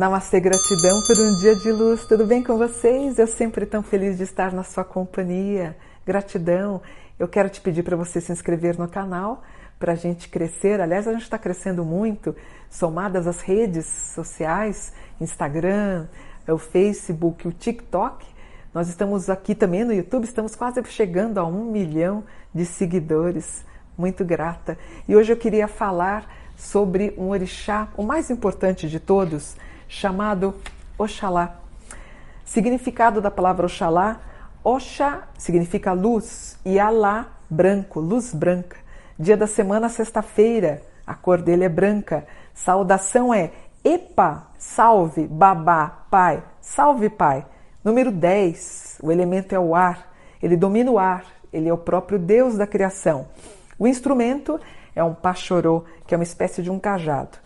Namastê, gratidão por um dia de luz. Tudo bem com vocês? Eu sempre tão feliz de estar na sua companhia. Gratidão. Eu quero te pedir para você se inscrever no canal para a gente crescer. Aliás, a gente está crescendo muito, somadas as redes sociais, Instagram, o Facebook, o TikTok. Nós estamos aqui também no YouTube, estamos quase chegando a um milhão de seguidores. Muito grata. E hoje eu queria falar sobre um orixá, o mais importante de todos, chamado Oxalá. Significado da palavra Oxalá: Oxa significa luz e Alá, branco, luz branca. Dia da semana, sexta-feira, a cor dele é branca. Saudação é Epa, salve, babá, pai, salve, pai. Número 10, o elemento é o ar, ele domina o ar, ele é o próprio Deus da criação. O instrumento é um pachorô, que é uma espécie de um cajado.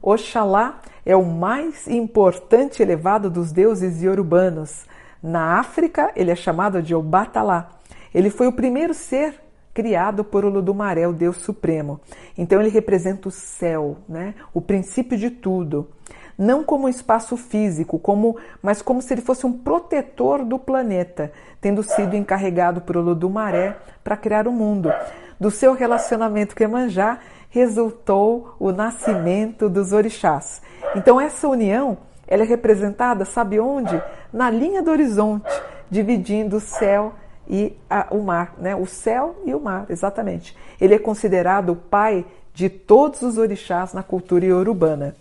Oxalá é o mais importante elevado dos deuses iorubanos. Na África, ele é chamado de Obatalá. Ele foi o primeiro ser criado por Olodumaré, o Deus Supremo. Então ele representa o céu, né? o princípio de tudo. Não como um espaço físico, como, mas como se ele fosse um protetor do planeta, tendo sido encarregado por Olodumaré para criar o mundo. Do seu relacionamento com Emanjá resultou o nascimento dos orixás. Então essa união, ela é representada, sabe onde? Na linha do horizonte, dividindo o céu e a, o mar, né? O céu e o mar, exatamente. Ele é considerado o pai de todos os orixás na cultura iorubana.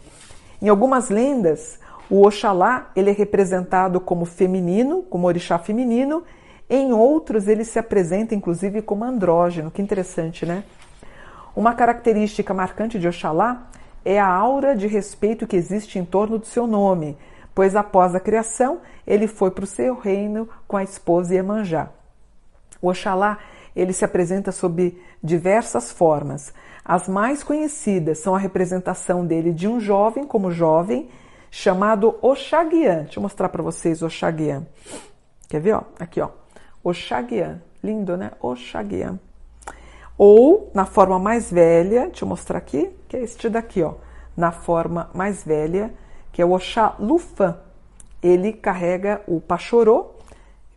Em algumas lendas, o Oxalá ele é representado como feminino, como orixá feminino, em outros, ele se apresenta inclusive como andrógeno. Que interessante, né? Uma característica marcante de Oxalá é a aura de respeito que existe em torno do seu nome, pois após a criação, ele foi para o seu reino com a esposa Iemanjá. O Oxalá ele se apresenta sob diversas formas. As mais conhecidas são a representação dele de um jovem como jovem, chamado Oxaguian. Deixa eu mostrar para vocês o Oxaguian. Quer ver? Ó? Aqui, ó. Oxaguian. Lindo, né? Oxaguian. Ou na forma mais velha, deixa eu mostrar aqui, que é este daqui, ó. Na forma mais velha, que é o Oxalufan. Ele carrega o Pachorô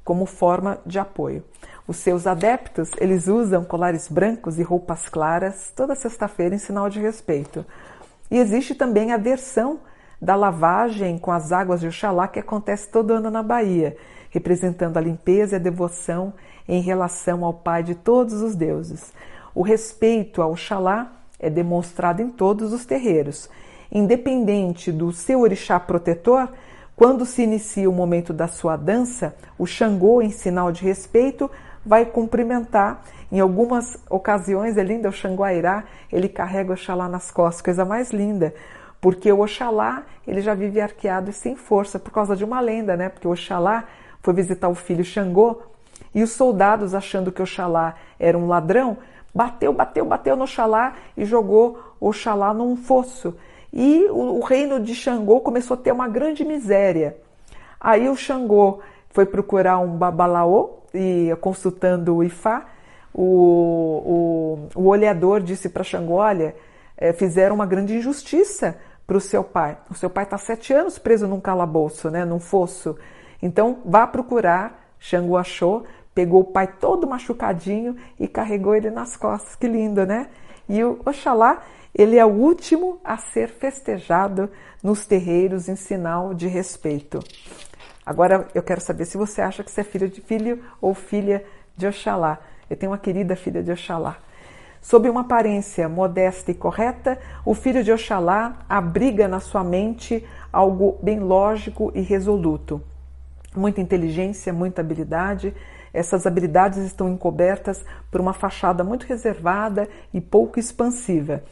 como forma de apoio. Os seus adeptos, eles usam colares brancos e roupas claras toda sexta-feira em sinal de respeito. E existe também a versão da lavagem com as águas de Oxalá que acontece todo ano na Bahia representando a limpeza e a devoção em relação ao Pai de todos os deuses. O respeito ao Oxalá é demonstrado em todos os terreiros. Independente do seu orixá protetor, quando se inicia o momento da sua dança, o Xangô, em sinal de respeito, vai cumprimentar. Em algumas ocasiões é linda, o Xanguairá, ele carrega o Oxalá nas costas, coisa mais linda, porque o Oxalá ele já vive arqueado e sem força por causa de uma lenda, né? Porque o Oxalá foi visitar o filho Xangô e os soldados, achando que Oxalá era um ladrão, bateu, bateu, bateu no Oxalá e jogou Oxalá num fosso. E o, o reino de Xangô começou a ter uma grande miséria. Aí o Xangô foi procurar um babalaô e consultando o Ifá, o, o, o olhador disse para Xangô, olha, é, fizeram uma grande injustiça para o seu pai. O seu pai está sete anos preso num calabouço, né, num fosso. Então, vá procurar. Xangu achou, pegou o pai todo machucadinho e carregou ele nas costas. Que lindo, né? E o Oxalá, ele é o último a ser festejado nos terreiros em sinal de respeito. Agora eu quero saber se você acha que você é filho de filho ou filha de Oxalá. Eu tenho uma querida filha de Oxalá. Sob uma aparência modesta e correta, o filho de Oxalá abriga na sua mente algo bem lógico e resoluto muita inteligência, muita habilidade. Essas habilidades estão encobertas por uma fachada muito reservada e pouco expansiva.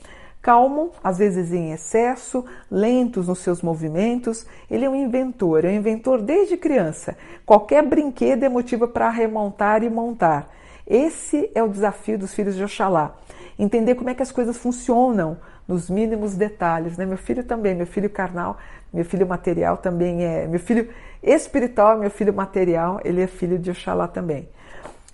Calmo, às vezes em excesso, lentos nos seus movimentos. Ele é um inventor, é um inventor desde criança. Qualquer brinquedo é motivo para remontar e montar. Esse é o desafio dos filhos de Oxalá. Entender como é que as coisas funcionam nos mínimos detalhes. Né? Meu filho também, meu filho carnal, meu filho material também é. Meu filho espiritual, meu filho material, ele é filho de Oxalá também.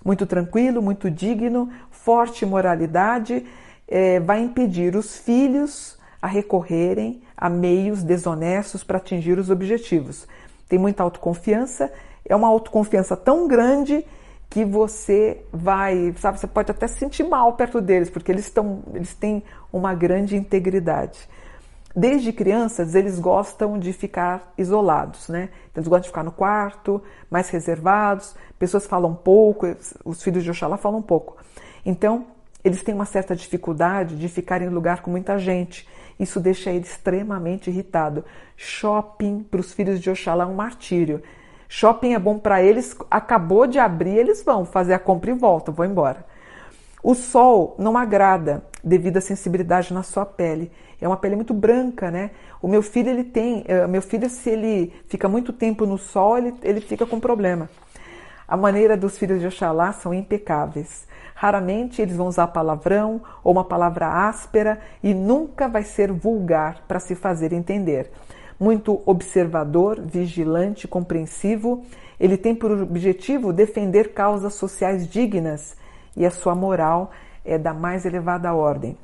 Muito tranquilo, muito digno, forte moralidade, é, vai impedir os filhos a recorrerem a meios desonestos para atingir os objetivos. Tem muita autoconfiança, é uma autoconfiança tão grande que você vai, sabe, você pode até se sentir mal perto deles, porque eles, estão, eles têm uma grande integridade. Desde crianças, eles gostam de ficar isolados, né? Então, eles gostam de ficar no quarto, mais reservados. Pessoas falam pouco, os filhos de Oxalá falam pouco. Então, eles têm uma certa dificuldade de ficar em lugar com muita gente. Isso deixa ele extremamente irritado. Shopping para os filhos de Oxalá é um martírio. Shopping é bom para eles, acabou de abrir, eles vão fazer a compra e voltam, vão embora. O sol não agrada devido à sensibilidade na sua pele. É uma pele muito branca, né? O meu filho, ele tem, uh, meu filho, se ele fica muito tempo no sol, ele, ele fica com problema. A maneira dos filhos de Oxalá são impecáveis. Raramente eles vão usar palavrão ou uma palavra áspera e nunca vai ser vulgar para se fazer entender. Muito observador, vigilante, compreensivo, ele tem por objetivo defender causas sociais dignas e a sua moral é da mais elevada ordem.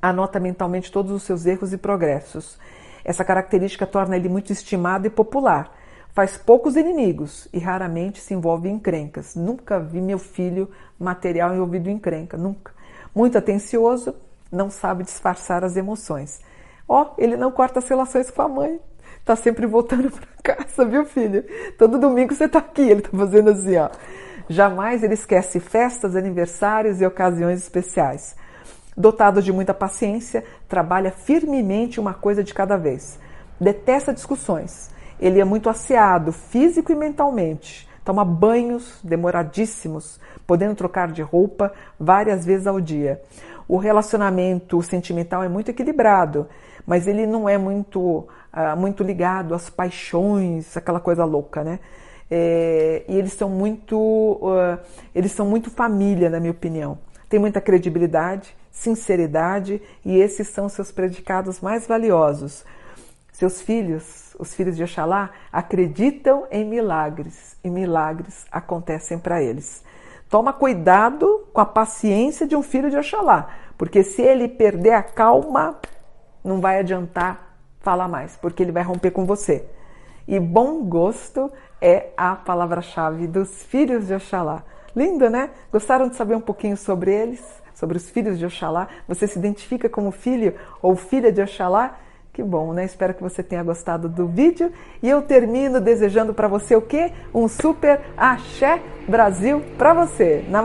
Anota mentalmente todos os seus erros e progressos. Essa característica torna ele muito estimado e popular Faz poucos inimigos e raramente se envolve em encrencas. Nunca vi meu filho material envolvido em encrenca, nunca. Muito atencioso, não sabe disfarçar as emoções. Ó, oh, ele não corta as relações com a mãe. Tá sempre voltando para casa, viu, filho? Todo domingo você tá aqui, ele tá fazendo assim, ó. Jamais ele esquece festas, aniversários e ocasiões especiais. Dotado de muita paciência, trabalha firmemente uma coisa de cada vez. Detesta discussões ele é muito asseado, físico e mentalmente. Toma banhos demoradíssimos, podendo trocar de roupa várias vezes ao dia. O relacionamento sentimental é muito equilibrado, mas ele não é muito, uh, muito ligado às paixões, aquela coisa louca, né? É, e eles são muito, uh, eles são muito família, na minha opinião. Tem muita credibilidade, sinceridade e esses são seus predicados mais valiosos. Seus filhos os filhos de Oxalá acreditam em milagres e milagres acontecem para eles. Toma cuidado com a paciência de um filho de Oxalá, porque se ele perder a calma, não vai adiantar falar mais, porque ele vai romper com você. E bom gosto é a palavra-chave dos filhos de Oxalá. Lindo, né? Gostaram de saber um pouquinho sobre eles, sobre os filhos de Oxalá? Você se identifica como filho ou filha de Oxalá? Que bom, né? Espero que você tenha gostado do vídeo e eu termino desejando para você o quê? Um super axé Brasil para você.